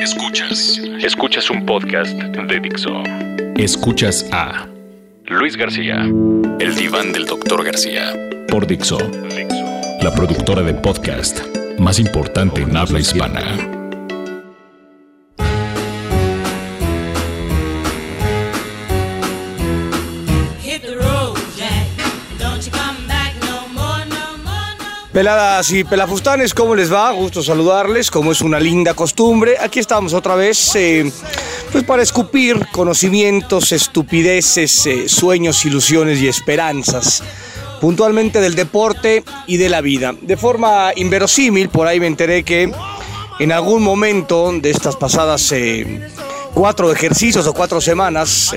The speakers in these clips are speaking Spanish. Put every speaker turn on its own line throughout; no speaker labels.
Escuchas. Escuchas un podcast de Dixo. Escuchas a Luis García. El diván del doctor García. Por Dixo. La productora de podcast más importante en habla hispana.
Peladas y pelafustanes, ¿cómo les va? Gusto saludarles, como es una linda costumbre. Aquí estamos otra vez, eh, pues para escupir conocimientos, estupideces, eh, sueños, ilusiones y esperanzas, puntualmente del deporte y de la vida. De forma inverosímil, por ahí me enteré que en algún momento de estas pasadas eh, cuatro ejercicios o cuatro semanas,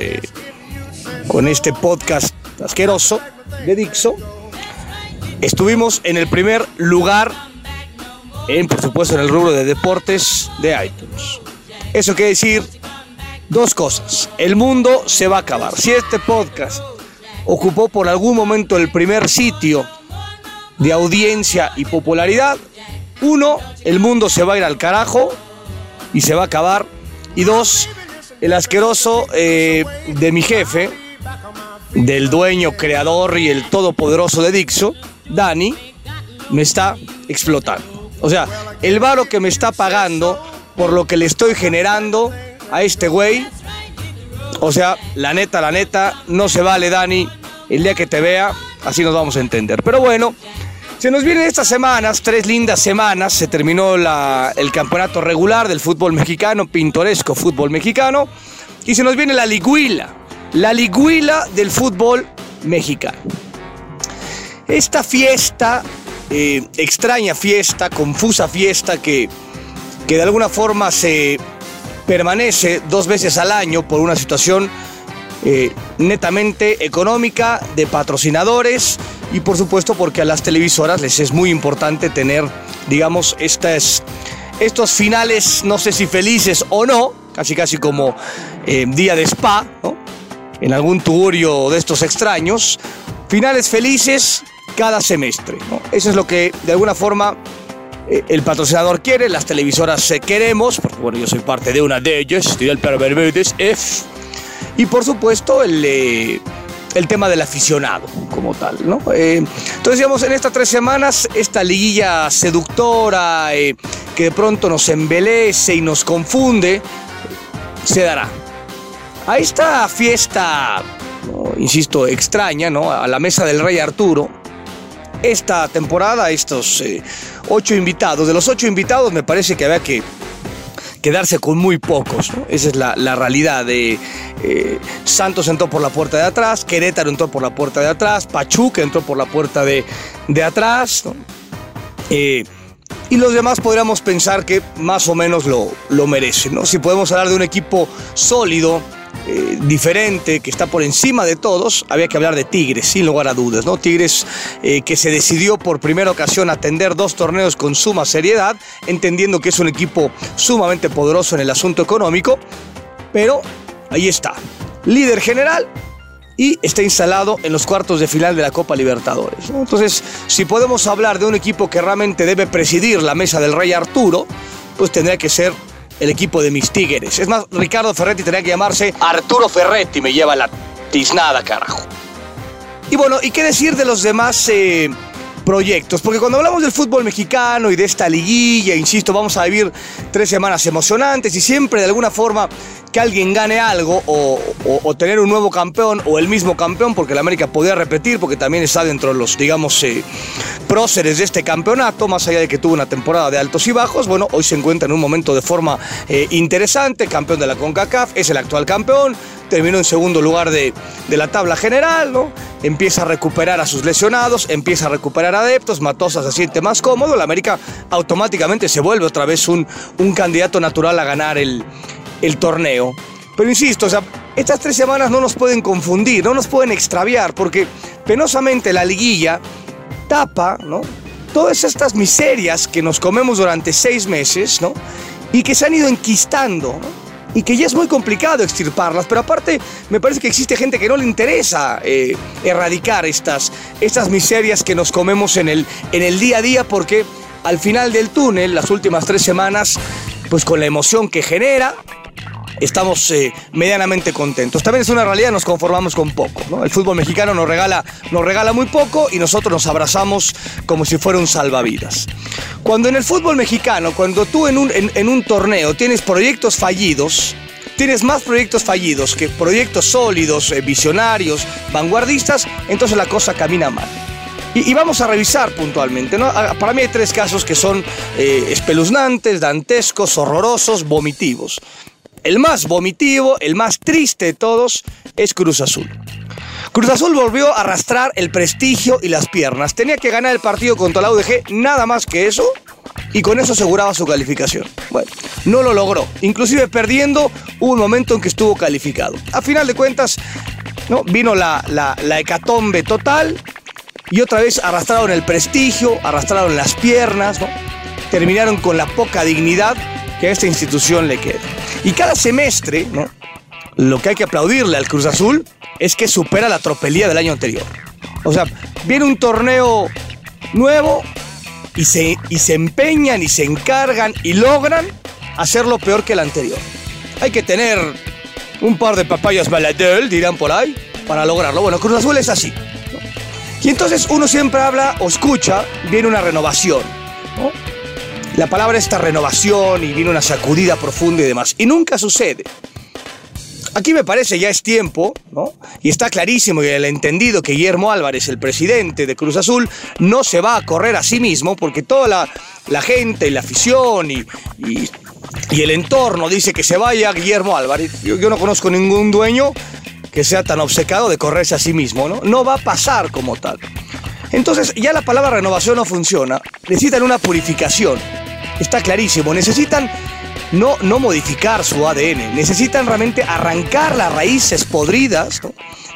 con este podcast asqueroso de Dixo, Estuvimos en el primer lugar, en, por supuesto, en el rubro de deportes de iTunes. Eso quiere decir dos cosas. El mundo se va a acabar. Si este podcast ocupó por algún momento el primer sitio de audiencia y popularidad, uno, el mundo se va a ir al carajo y se va a acabar. Y dos, el asqueroso eh, de mi jefe, del dueño, creador y el todopoderoso de Dixo, Dani, me está explotando. O sea, el varo que me está pagando por lo que le estoy generando a este güey. O sea, la neta, la neta, no se vale, Dani. El día que te vea, así nos vamos a entender. Pero bueno, se nos vienen estas semanas, tres lindas semanas. Se terminó el campeonato regular del fútbol mexicano, pintoresco fútbol mexicano. Y se nos viene la liguila, la liguila del fútbol mexicano. Esta fiesta, eh, extraña fiesta, confusa fiesta que, que de alguna forma se permanece dos veces al año por una situación eh, netamente económica, de patrocinadores y por supuesto porque a las televisoras les es muy importante tener, digamos, estas, estos finales, no sé si felices o no, casi casi como eh, día de spa, en algún tugurio de estos extraños, finales felices cada semestre. Eso es lo que de alguna forma eh, el patrocinador quiere, las televisoras eh, queremos, porque bueno, yo soy parte de una de ellas, estoy el F. Y por supuesto el, eh, el tema del aficionado como tal, ¿no? entonces, digamos, en estas tres semanas, esta liguilla seductora que de pronto nos embelece y nos confunde, se dará. A esta fiesta, insisto, extraña, ¿no? A la mesa del rey Arturo, esta temporada, estos eh, ocho invitados. De los ocho invitados me parece que había que quedarse con muy pocos. Esa es la, realidad de eh, Santos entró por la puerta de atrás, Querétaro entró por la puerta de atrás, Pachuca entró por la puerta de, atrás. Eh, y los demás podríamos pensar que más o menos lo, lo merecen. ¿no? Si podemos hablar de un equipo sólido, eh, diferente, que está por encima de todos, había que hablar de Tigres, sin lugar a dudas, ¿no? Tigres eh, que se decidió por primera ocasión atender dos torneos con suma seriedad, entendiendo que es un equipo sumamente poderoso en el asunto económico, pero ahí está, líder general y está instalado en los cuartos de final de la Copa Libertadores. Entonces, si podemos hablar de un equipo que realmente debe presidir la mesa del Rey Arturo, pues tendría que ser el equipo de mis Tigres. Es más, Ricardo Ferretti tenía que llamarse Arturo Ferretti, me lleva la tiznada, carajo. Y bueno, ¿y qué decir de los demás eh, proyectos? Porque cuando hablamos del fútbol mexicano y de esta liguilla, insisto, vamos a vivir tres semanas emocionantes y siempre de alguna forma que alguien gane algo o, tener un nuevo campeón o el mismo campeón, porque el América podía repetir, porque también está dentro de los, digamos, eh, próceres de este campeonato, más allá de que tuvo una temporada de altos y bajos, bueno, hoy se encuentra en un momento de forma eh, interesante, campeón de la CONCACAF, es el actual campeón, terminó en segundo lugar de, la tabla general, ¿no? Empieza a recuperar a sus lesionados, empieza a recuperar adeptos, Matosa se siente más cómodo, la América automáticamente se vuelve otra vez un, un candidato natural a ganar el, el torneo. Pero insisto, estas tres semanas no nos pueden confundir, no nos pueden extraviar, porque penosamente la liguilla tapa, ¿no? Todas estas miserias que nos comemos durante seis meses, ¿no? Y que se han ido enquistando, Y que ya es muy complicado extirparlas, pero aparte me parece que existe gente que no le interesa eh, erradicar estas, estas miserias que nos comemos en el, en el día a día, porque al final del túnel, las últimas tres semanas, pues con la emoción que genera, estamos eh, medianamente contentos. También es una realidad, nos conformamos con poco. El fútbol mexicano nos regala, nos regala muy poco y nosotros nos abrazamos como si fuera un salvavidas. Cuando en el fútbol mexicano, cuando tú en un, en un torneo tienes proyectos fallidos, tienes más proyectos fallidos que proyectos sólidos, eh, visionarios, vanguardistas, entonces la cosa camina mal. Y, vamos a revisar puntualmente. ¿no? Para mí hay tres casos que son eh, espeluznantes, dantescos, horrorosos, vomitivos. El más vomitivo, el más triste de todos, es Cruz Azul. Cruz Azul volvió a arrastrar el prestigio y las piernas. Tenía que ganar el partido contra la UDG, nada más que eso, y con eso aseguraba su calificación. Bueno, no lo logró. Inclusive perdiendo, un momento en que estuvo calificado. A final de cuentas, ¿no? vino la, la hecatombe total y otra vez arrastraron el prestigio, arrastraron las piernas, terminaron con la poca dignidad que a esta institución le queda. Y cada semestre, ¿no? lo que hay que aplaudirle al Cruz Azul es que supera la tropelía del año anterior. O sea, viene un torneo nuevo y se, y se empeñan y se encargan y logran hacerlo peor que el anterior. Hay que tener un par de papayas baladel, dirán por ahí, para lograrlo. Bueno, Cruz Azul es así. Y entonces uno siempre habla o escucha, viene una renovación. La palabra esta renovación y viene una sacudida profunda y demás. Y nunca sucede. Aquí me parece ya es tiempo, ¿no? Y está clarísimo y el entendido que Guillermo Álvarez, el presidente de Cruz Azul, no se va a correr a sí mismo porque toda la, gente y la afición y, y, el entorno dice que se vaya Guillermo Álvarez. Yo, yo no conozco ningún dueño que sea tan obcecado de correrse a sí mismo, ¿no? No va a pasar como tal. Entonces ya la palabra renovación no funciona. Necesitan una purificación. Está clarísimo. Necesitan no, no modificar su ADN, necesitan realmente arrancar las raíces podridas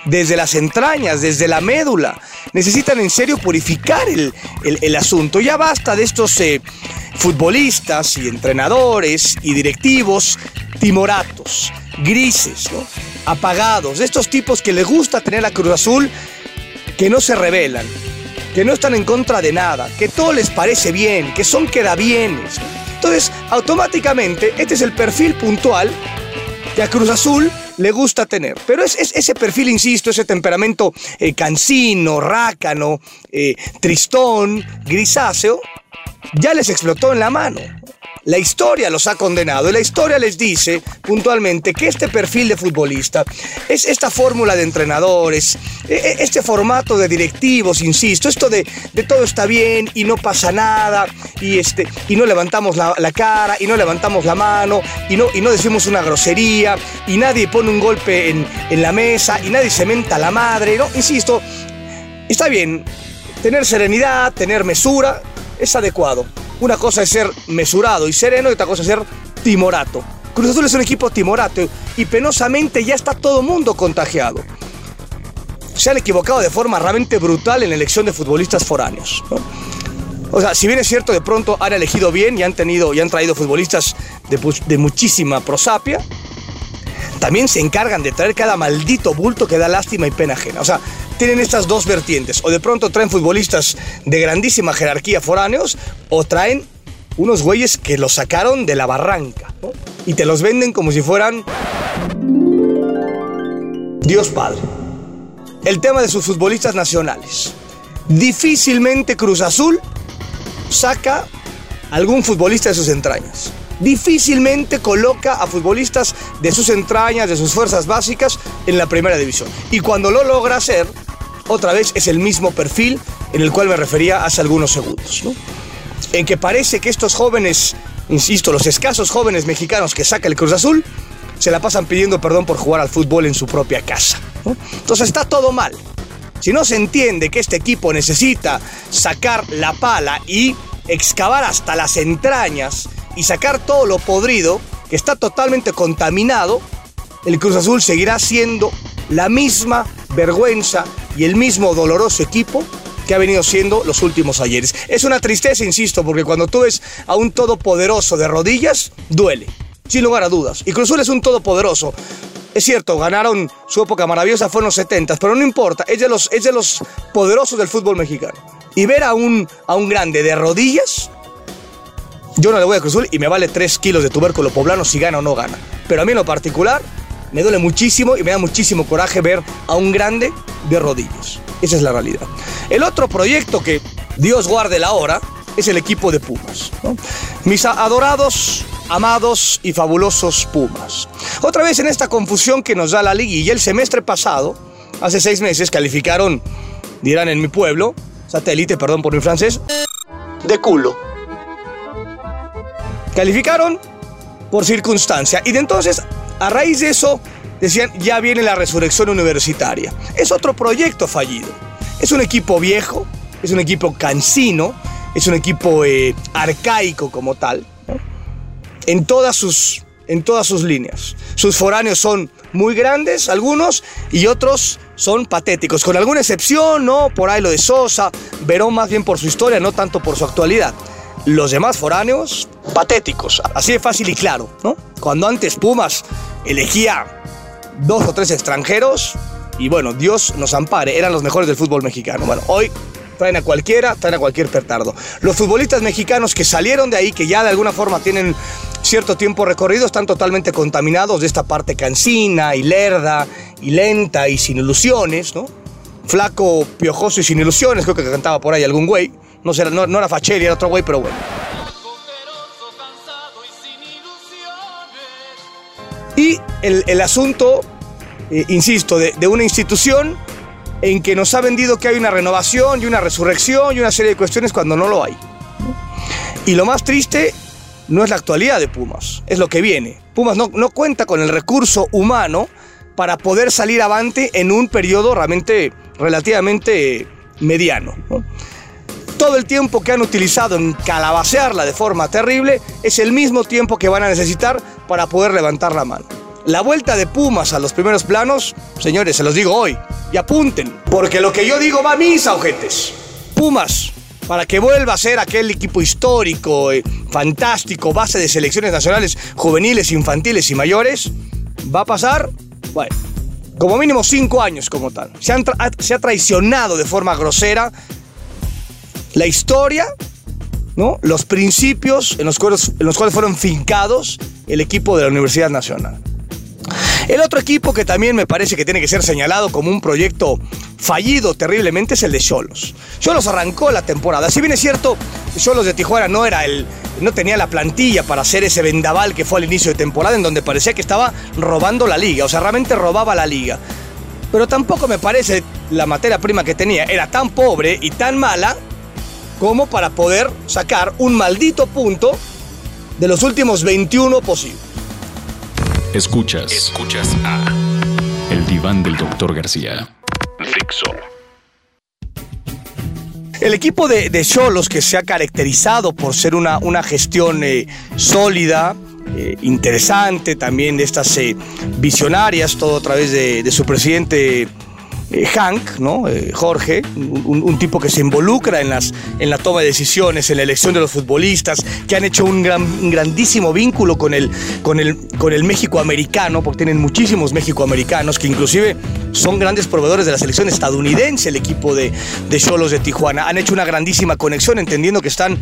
desde las entrañas, desde la médula. Necesitan en serio purificar el, asunto. Ya basta de estos eh, futbolistas y entrenadores y directivos timoratos, grises, apagados, de estos tipos que les gusta tener a Cruz Azul, que no se rebelan, que no están en contra de nada, que todo les parece bien, que son quedabienes. Entonces, automáticamente, este es el perfil puntual que a Cruz Azul le gusta tener. Pero es, ese perfil, insisto, ese temperamento eh, cansino, rácano, eh, tristón, grisáceo, ya les explotó en la mano. La historia los ha condenado y la historia les dice puntualmente que este perfil de futbolista es esta fórmula de entrenadores, e, e, este formato de directivos, insisto, esto de, todo está bien y no pasa nada y, este, y no levantamos la, cara y no levantamos la mano y no, y no decimos una grosería y nadie pone un golpe en, en la mesa y nadie se menta la madre, ¿no? Insisto, está bien, tener serenidad, tener mesura, es adecuado. Una cosa es ser mesurado y sereno y otra cosa es ser timorato. Cruz Azul es un equipo timorato y penosamente ya está todo mundo contagiado. Se han equivocado de forma realmente brutal en la elección de futbolistas foráneos. O sea, si bien es cierto, de pronto han elegido bien y han tenido y han traído futbolistas de, de muchísima prosapia, también se encargan de traer cada maldito bulto que da lástima y pena ajena. O sea, tienen estas dos vertientes. O de pronto traen futbolistas de grandísima jerarquía foráneos, o traen unos güeyes que los sacaron de la barranca, Y te los venden como si fueran Dios Padre. El tema de sus futbolistas nacionales. Difícilmente Cruz Azul saca algún futbolista de sus entrañas difícilmente coloca a futbolistas de sus entrañas, de sus fuerzas básicas en la primera división. Y cuando lo logra hacer, otra vez es el mismo perfil en el cual me refería hace algunos segundos. En que parece que estos jóvenes, insisto, los escasos jóvenes mexicanos que saca el Cruz Azul, se la pasan pidiendo perdón por jugar al fútbol en su propia casa. Entonces está todo mal. Si no se entiende que este equipo necesita sacar la pala y excavar hasta las entrañas y sacar todo lo podrido que está totalmente contaminado, el Cruz Azul seguirá siendo la misma vergüenza y el mismo doloroso equipo que ha venido siendo los últimos ayeres. Es una tristeza, insisto, porque cuando tú ves a un todopoderoso de rodillas, duele, sin lugar a dudas. Y Cruz Azul es un todopoderoso. Es cierto, ganaron su época maravillosa, fue en los 70, pero no importa, es de los, los poderosos del fútbol mexicano. Y ver a un, a un grande de rodillas Yo no le voy a Cruz Azul y me vale 3 kilos de tubérculo poblano si gana o no gana. Pero a mí en lo particular me duele muchísimo y me da muchísimo coraje ver a un grande de rodillas. Esa es la realidad. El otro proyecto que Dios guarde la hora es el equipo de Pumas. Mis adorados, amados y fabulosos Pumas. Otra vez en esta confusión que nos da la y el semestre pasado, hace seis meses, calificaron, dirán en mi pueblo, satélite, perdón por mi francés, de culo. Calificaron por circunstancia. Y de entonces, a raíz de eso, decían, ya viene la resurrección universitaria. Es otro proyecto fallido. Es un equipo viejo, es un equipo cansino, es un equipo eh, arcaico como tal, en, todas sus, en todas sus líneas. Sus foráneos son muy grandes, algunos, y otros son patéticos, con alguna excepción, ¿no? Por ahí lo de Sosa, Verón más bien por su historia, no tanto por su actualidad. Los demás foráneos, patéticos, así de fácil y claro, ¿no? Cuando antes Pumas elegía dos o tres extranjeros, y bueno, Dios nos ampare, eran los mejores del fútbol mexicano. Bueno, hoy traen a cualquiera, traen a cualquier pertardo. Los futbolistas mexicanos que salieron de ahí, que ya de alguna forma tienen cierto tiempo recorrido, están totalmente contaminados de esta parte cansina y lerda y lenta y sin ilusiones, ¿no? Flaco, piojoso y sin ilusiones, creo que cantaba por ahí algún güey. No, no, era Facheri, era otro güey, pero bueno. Y el, asunto, eh, insisto, de, de una institución en que nos ha vendido que hay una renovación y una resurrección y una serie de cuestiones cuando no lo hay. Y lo más triste no es la actualidad de Pumas, es lo que viene. Pumas no, no cuenta con el recurso humano para poder salir avante en un periodo realmente relativamente mediano. Todo el tiempo que han utilizado en calabacearla de forma terrible es el mismo tiempo que van a necesitar para poder levantar la mano. La vuelta de Pumas a los primeros planos, señores, se los digo hoy, y apunten, porque lo que yo digo va a misa, ojetes. Pumas, para que vuelva a ser aquel equipo histórico, eh, fantástico, base de selecciones nacionales juveniles, infantiles y mayores, va a pasar, bueno, como mínimo cinco años como tal. Se, se ha traicionado de forma grosera la historia, ¿no? los principios en los, cuales, en los cuales fueron fincados el equipo de la Universidad Nacional. El otro equipo que también me parece que tiene que ser señalado como un proyecto fallido terriblemente es el de Cholos. Cholos arrancó la temporada. Si bien es cierto, Cholos de Tijuana no era el no tenía la plantilla para hacer ese vendaval que fue al inicio de temporada en donde parecía que estaba robando la liga, o sea, realmente robaba la liga. Pero tampoco me parece la materia prima que tenía era tan pobre y tan mala como para poder sacar un maldito punto de los últimos 21 posibles.
Escuchas. Escuchas a El Diván del Doctor García. Fixo.
El equipo de Cholos, que se ha caracterizado por ser una, una gestión eh, sólida, eh, interesante, también de estas eh, visionarias, todo a través de, de su presidente eh, Hank, ¿no? Eh, Jorge, un, tipo que se involucra en, las, en la toma de decisiones, en la elección de los futbolistas, que han hecho un, gran, grandísimo vínculo con el, con, el, con el México americano, porque tienen muchísimos México americanos que inclusive son grandes proveedores de la selección estadounidense, el equipo de Cholos de, Tijuana. Han hecho una grandísima conexión, entendiendo que están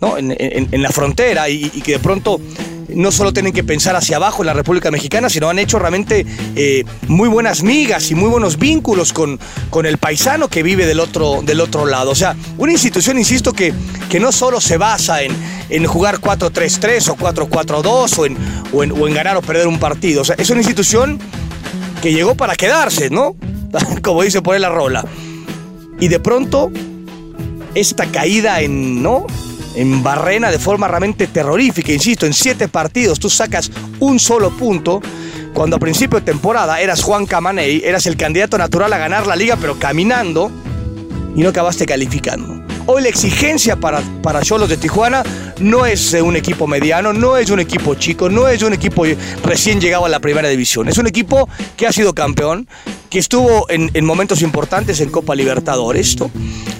en, la frontera y que de pronto no solo tienen que pensar hacia abajo en la República Mexicana, sino han hecho realmente eh, muy buenas migas y muy buenos vínculos con, con el paisano que vive del otro, del otro lado. O sea, una institución, insisto, que, que no solo se basa en, en jugar 4-3-3 o 4-4-2 o en, o, en, o ganar o perder un partido. O sea, es una institución que llegó para quedarse, ¿no? Como dice por ahí la rola. Y de pronto, esta caída en, ¿no? En Barrena de forma realmente terrorífica. Insisto, en siete partidos tú sacas un solo punto. Cuando a principio de temporada eras Juan Camaney, eras el candidato natural a ganar la liga, pero caminando y no acabaste calificando. Hoy la exigencia para, para Cholos de Tijuana no es un equipo mediano, no es un equipo chico, no es un equipo recién llegado a la primera división. Es un equipo que ha sido campeón, que estuvo en, momentos importantes en Copa Libertadores. Esto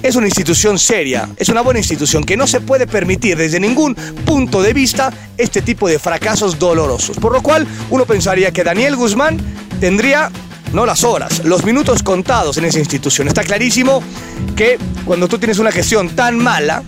es una institución seria, es una buena institución que no se puede permitir desde ningún punto de vista este tipo de fracasos dolorosos. Por lo cual uno pensaría que Daniel Guzmán tendría no las horas, los minutos contados en esa institución. Está clarísimo que cuando tú tienes una gestión tan mala,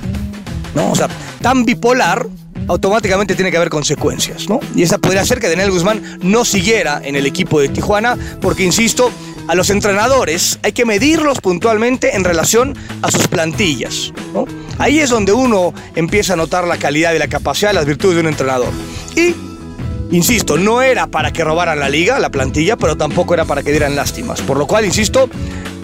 ¿no? o sea, tan bipolar, automáticamente tiene que haber consecuencias, ¿no? Y esa podría ser que Daniel Guzmán no siguiera en el equipo de Tijuana, porque insisto, a los entrenadores hay que medirlos puntualmente en relación a sus plantillas, ¿no? Ahí es donde uno empieza a notar la calidad y la capacidad y las virtudes de un entrenador. Y Insisto, no era para que robaran la liga, la plantilla, pero tampoco era para que dieran lástimas. Por lo cual, insisto,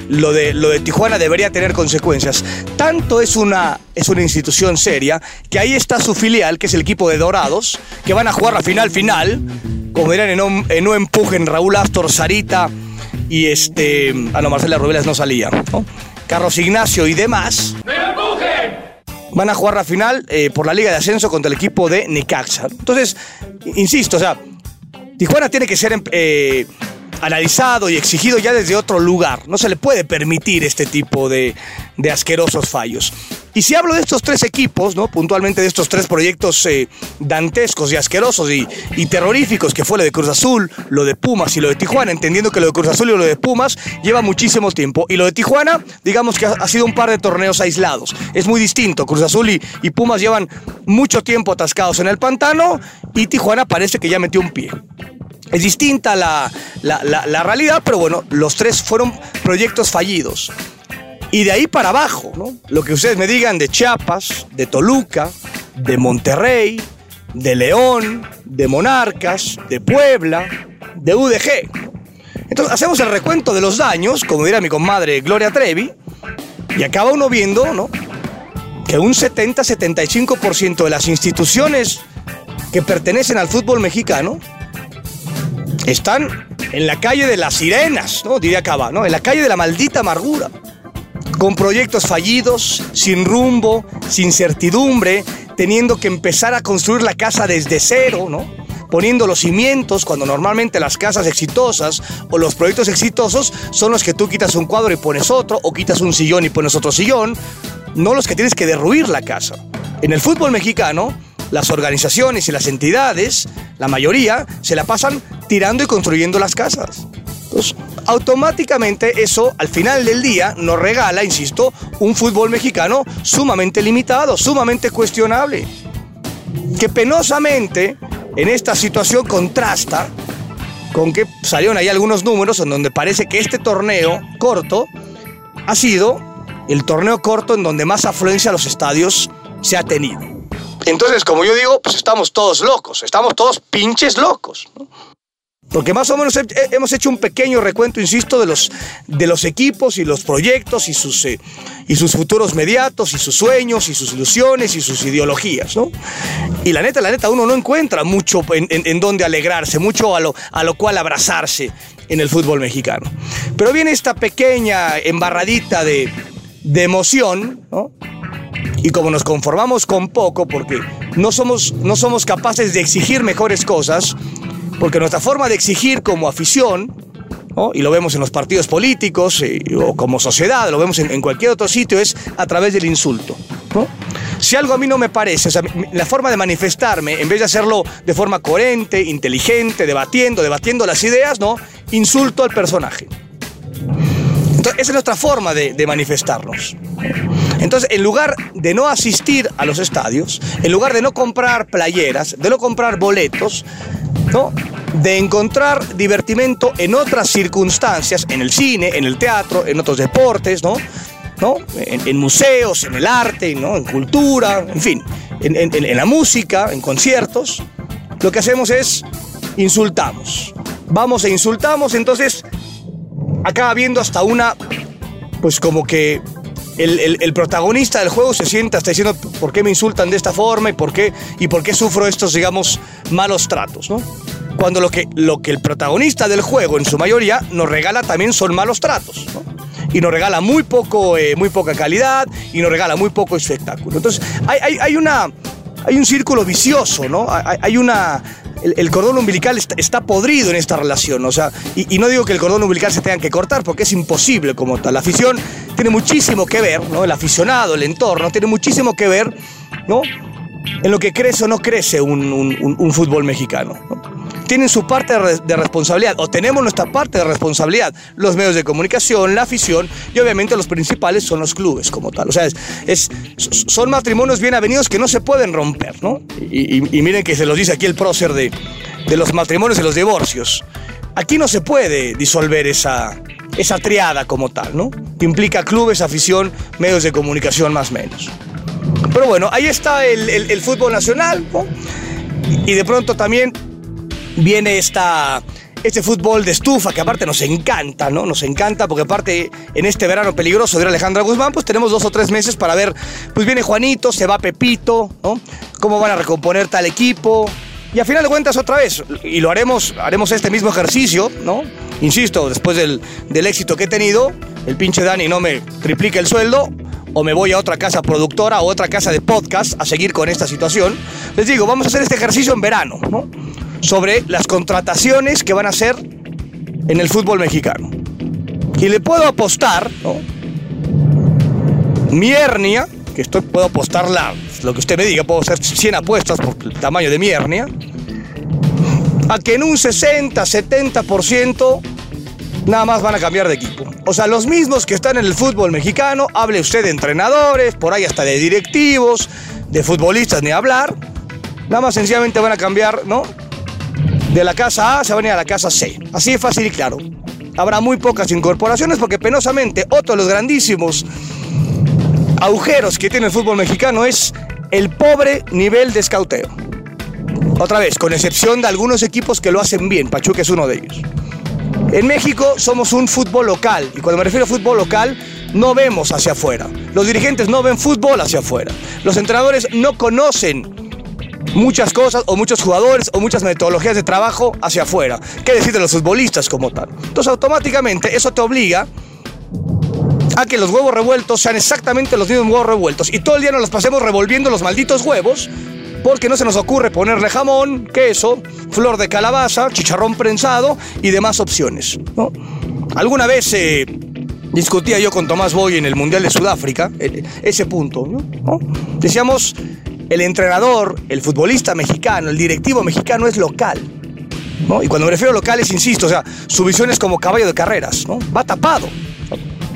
lo de, lo de Tijuana debería tener consecuencias. Tanto es una, es una institución seria que ahí está su filial, que es el equipo de Dorados, que van a jugar la final final, como dirán en un empujen Raúl Astor, Sarita y este. Ah, no, Marcela Rubelas no salía. Carlos Ignacio y demás. Van a jugar la final eh, por la Liga de Ascenso contra el equipo de Necaxa. Entonces, insisto, o sea, Tijuana tiene que ser eh, analizado y exigido ya desde otro lugar. No se le puede permitir este tipo de, de asquerosos fallos. Y si hablo de estos tres equipos, ¿no? puntualmente de estos tres proyectos eh, dantescos y asquerosos y, terroríficos, que fue lo de Cruz Azul, lo de Pumas y lo de Tijuana, entendiendo que lo de Cruz Azul y lo de Pumas lleva muchísimo tiempo. Y lo de Tijuana, digamos que ha, sido un par de torneos aislados. Es muy distinto. Cruz Azul y, Pumas llevan mucho tiempo atascados en el pantano y Tijuana parece que ya metió un pie. Es distinta la, la, la, realidad, pero bueno, los tres fueron proyectos fallidos. Y de ahí para abajo, ¿no? Lo que ustedes me digan de Chiapas, de Toluca, de Monterrey, de León, de Monarcas, de Puebla, de UDG. Entonces hacemos el recuento de los daños, como dirá mi comadre Gloria Trevi, y acaba uno viendo, ¿no? Que un 70-75% de las instituciones que pertenecen al fútbol mexicano están en la calle de las sirenas, ¿no? Diría Cava, ¿no? En la calle de la maldita amargura. Con proyectos fallidos, sin rumbo, sin certidumbre, teniendo que empezar a construir la casa desde cero, ¿no? Poniendo los cimientos cuando normalmente las casas exitosas o los proyectos exitosos son los que tú quitas un cuadro y pones otro, o quitas un sillón y pones otro sillón, no los que tienes que derruir la casa. En el fútbol mexicano, las organizaciones y las entidades, la mayoría, se la pasan tirando y construyendo las casas. Entonces, automáticamente eso al final del día nos regala, insisto, un fútbol mexicano sumamente limitado, sumamente cuestionable, que penosamente en esta situación contrasta con que salieron ahí algunos números en donde parece que este torneo corto ha sido el torneo corto en donde más afluencia a los estadios se ha tenido. Entonces, como yo digo, pues estamos todos locos, estamos todos pinches locos. Porque más o menos hemos hecho un pequeño recuento, insisto, de los, de los equipos y los proyectos y sus, eh, y sus futuros mediatos y sus sueños y sus ilusiones y sus ideologías, ¿no? Y la neta, la neta, uno no encuentra mucho en, en, en donde alegrarse, mucho a lo, a lo cual abrazarse en el fútbol mexicano. Pero viene esta pequeña embarradita de, de emoción, ¿no? Y como nos conformamos con poco, porque no somos, no somos capaces de exigir mejores cosas, porque nuestra forma de exigir como afición, y lo vemos en los partidos políticos eh, o como sociedad, lo vemos en, cualquier otro sitio, es a través del insulto. Si algo a mí no me parece, o la forma de manifestarme, en vez de hacerlo de forma coherente, inteligente, debatiendo, debatiendo las ideas, ¿no? Insulto al personaje. Esa es nuestra forma de manifestarnos. Entonces, en lugar de no asistir a los estadios, en lugar de no comprar playeras, de no comprar boletos, ¿no? de encontrar divertimento en otras circunstancias, en el cine, en el teatro, en otros deportes, ¿no? ¿No? En, museos, en el arte, ¿no? en cultura, en fin, en, la música, en conciertos, lo que hacemos es insultamos. Vamos e insultamos, entonces acaba habiendo hasta una, pues como que el, el, protagonista del juego se sienta hasta diciendo por qué me insultan de esta forma y por qué, y por qué sufro estos, digamos, malos tratos, ¿no? Cuando lo que, lo que el protagonista del juego, en su mayoría, nos regala también son malos tratos, ¿no? Y nos regala muy, poco, eh, muy poca calidad y nos regala muy poco espectáculo. Entonces, hay, hay, hay una, hay un círculo vicioso, ¿no? Hay una, el, cordón umbilical está, podrido en esta relación. O sea, y, no digo que el cordón umbilical se tenga que cortar porque es imposible como tal. La afición tiene muchísimo que ver, ¿no? El aficionado, el entorno, tiene muchísimo que ver, ¿no? En lo que crece o no crece un, un, un fútbol mexicano. ¿no? Tienen su parte de responsabilidad o tenemos nuestra parte de responsabilidad. Los medios de comunicación, la afición y obviamente los principales son los clubes como tal. O sea, es, son matrimonios bien avenidos que no se pueden romper, ¿no? Y, miren que se los dice aquí el prócer de, de los matrimonios y los divorcios. Aquí no se puede disolver esa, esa triada como tal, ¿no? Que implica clubes, afición, medios de comunicación más o menos. Pero bueno, ahí está el, el fútbol nacional, ¿no? Y de pronto también viene esta, este fútbol de estufa que aparte nos encanta, ¿no? Nos encanta porque aparte en este verano peligroso de Alejandra Guzmán, pues tenemos dos o tres meses para ver, pues viene Juanito, se va Pepito, ¿no? Cómo van a recomponer tal equipo. Y a final de cuentas otra vez, y lo haremos, haremos este mismo ejercicio, ¿no? Insisto, después del, del éxito que he tenido, el pinche Dani no me triplica el sueldo, o me voy a otra casa productora o otra casa de podcast a seguir con esta situación. Les digo, vamos a hacer este ejercicio en verano, ¿no? Sobre las contrataciones que van a hacer en el fútbol mexicano. Y le puedo apostar, ¿no? Mi hernia, que estoy, puedo apostar lo que usted me diga, puedo hacer 100 apuestas por el tamaño de mi hernia, a que en un 60, 70% nada más van a cambiar de equipo. O sea, los mismos que están en el fútbol mexicano, hable usted de entrenadores, por ahí hasta de directivos, de futbolistas, ni hablar, nada más sencillamente van a cambiar, ¿no? De la casa A se van a ir a la casa C. Así de fácil y claro. Habrá muy pocas incorporaciones porque penosamente otro de los grandísimos agujeros que tiene el fútbol mexicano es el pobre nivel de escauteo. Otra vez, con excepción de algunos equipos que lo hacen bien, Pachuca es uno de ellos. En México somos un fútbol local y cuando me refiero a fútbol local no vemos hacia afuera. Los dirigentes no ven fútbol hacia afuera. Los entrenadores no conocen muchas cosas o muchos jugadores o muchas metodologías de trabajo hacia afuera. ¿Qué decir de los futbolistas como tal? Entonces automáticamente eso te obliga a que los huevos revueltos sean exactamente los mismos huevos revueltos y todo el día nos los pasemos revolviendo los malditos huevos porque no se nos ocurre ponerle jamón, queso, flor de calabaza, chicharrón prensado y demás opciones. Alguna vez eh, discutía yo con Tomás Boy en el Mundial de Sudáfrica eh, ese punto. Decíamos el entrenador, el futbolista mexicano, el directivo mexicano es local. ¿no? Y cuando me refiero a locales, insisto, o sea, su visión es como caballo de carreras, ¿no? Va tapado,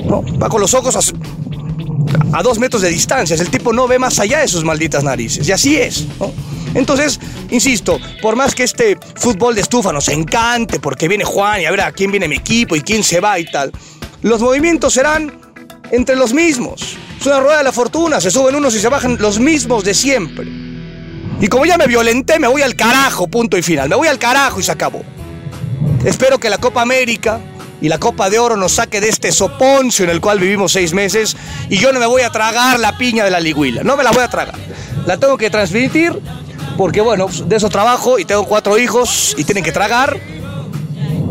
¿no? Va con los ojos a, a, dos metros de distancia. El tipo no ve más allá de sus malditas narices. Y así es, ¿no? Entonces, insisto, por más que este fútbol de estufa nos encante, porque viene Juan y a ver a quién viene mi equipo y quién se va y tal, los movimientos serán entre los mismos. Es una rueda de la fortuna, se suben unos y se bajan los mismos de siempre. Y como ya me violenté, me voy al carajo, punto y final. Me voy al carajo y se acabó. Espero que la Copa América y la Copa de Oro nos saque de este soponcio en el cual vivimos seis meses y yo no me voy a tragar la piña de la liguila. No me la voy a tragar. La tengo que transmitir porque, bueno, de eso trabajo y tengo cuatro hijos y tienen que tragar.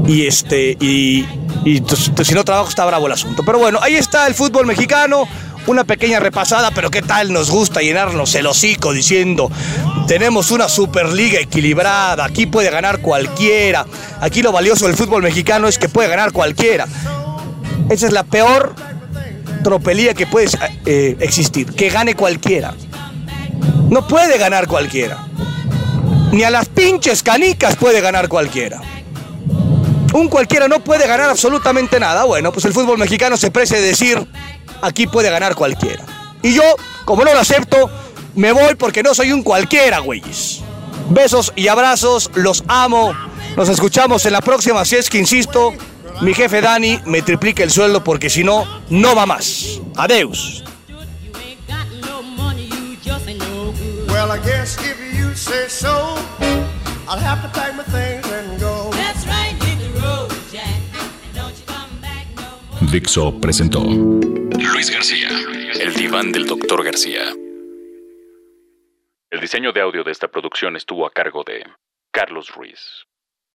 Y este, y, y si no trabajo está bravo el asunto. Pero bueno, ahí está el fútbol mexicano una pequeña repasada, pero qué tal nos gusta llenarnos el hocico diciendo, tenemos una superliga equilibrada, aquí puede ganar cualquiera, aquí lo valioso del fútbol mexicano es que puede ganar cualquiera. Esa es la peor tropelía que puede eh, existir, que gane cualquiera. No puede ganar cualquiera. Ni a las pinches canicas puede ganar cualquiera. Un cualquiera no puede ganar absolutamente nada. Bueno, pues el fútbol mexicano se prece decir, aquí puede ganar cualquiera. Y yo, como no lo acepto, me voy porque no soy un cualquiera, güeyes. Besos y abrazos, los amo. Nos escuchamos en la próxima, si es que insisto, mi jefe Dani me triplique el sueldo porque si no, no va más. Adeus.
Dixo presentó Luis García, el diván del doctor García. El diseño de audio de esta producción estuvo a cargo de Carlos Ruiz.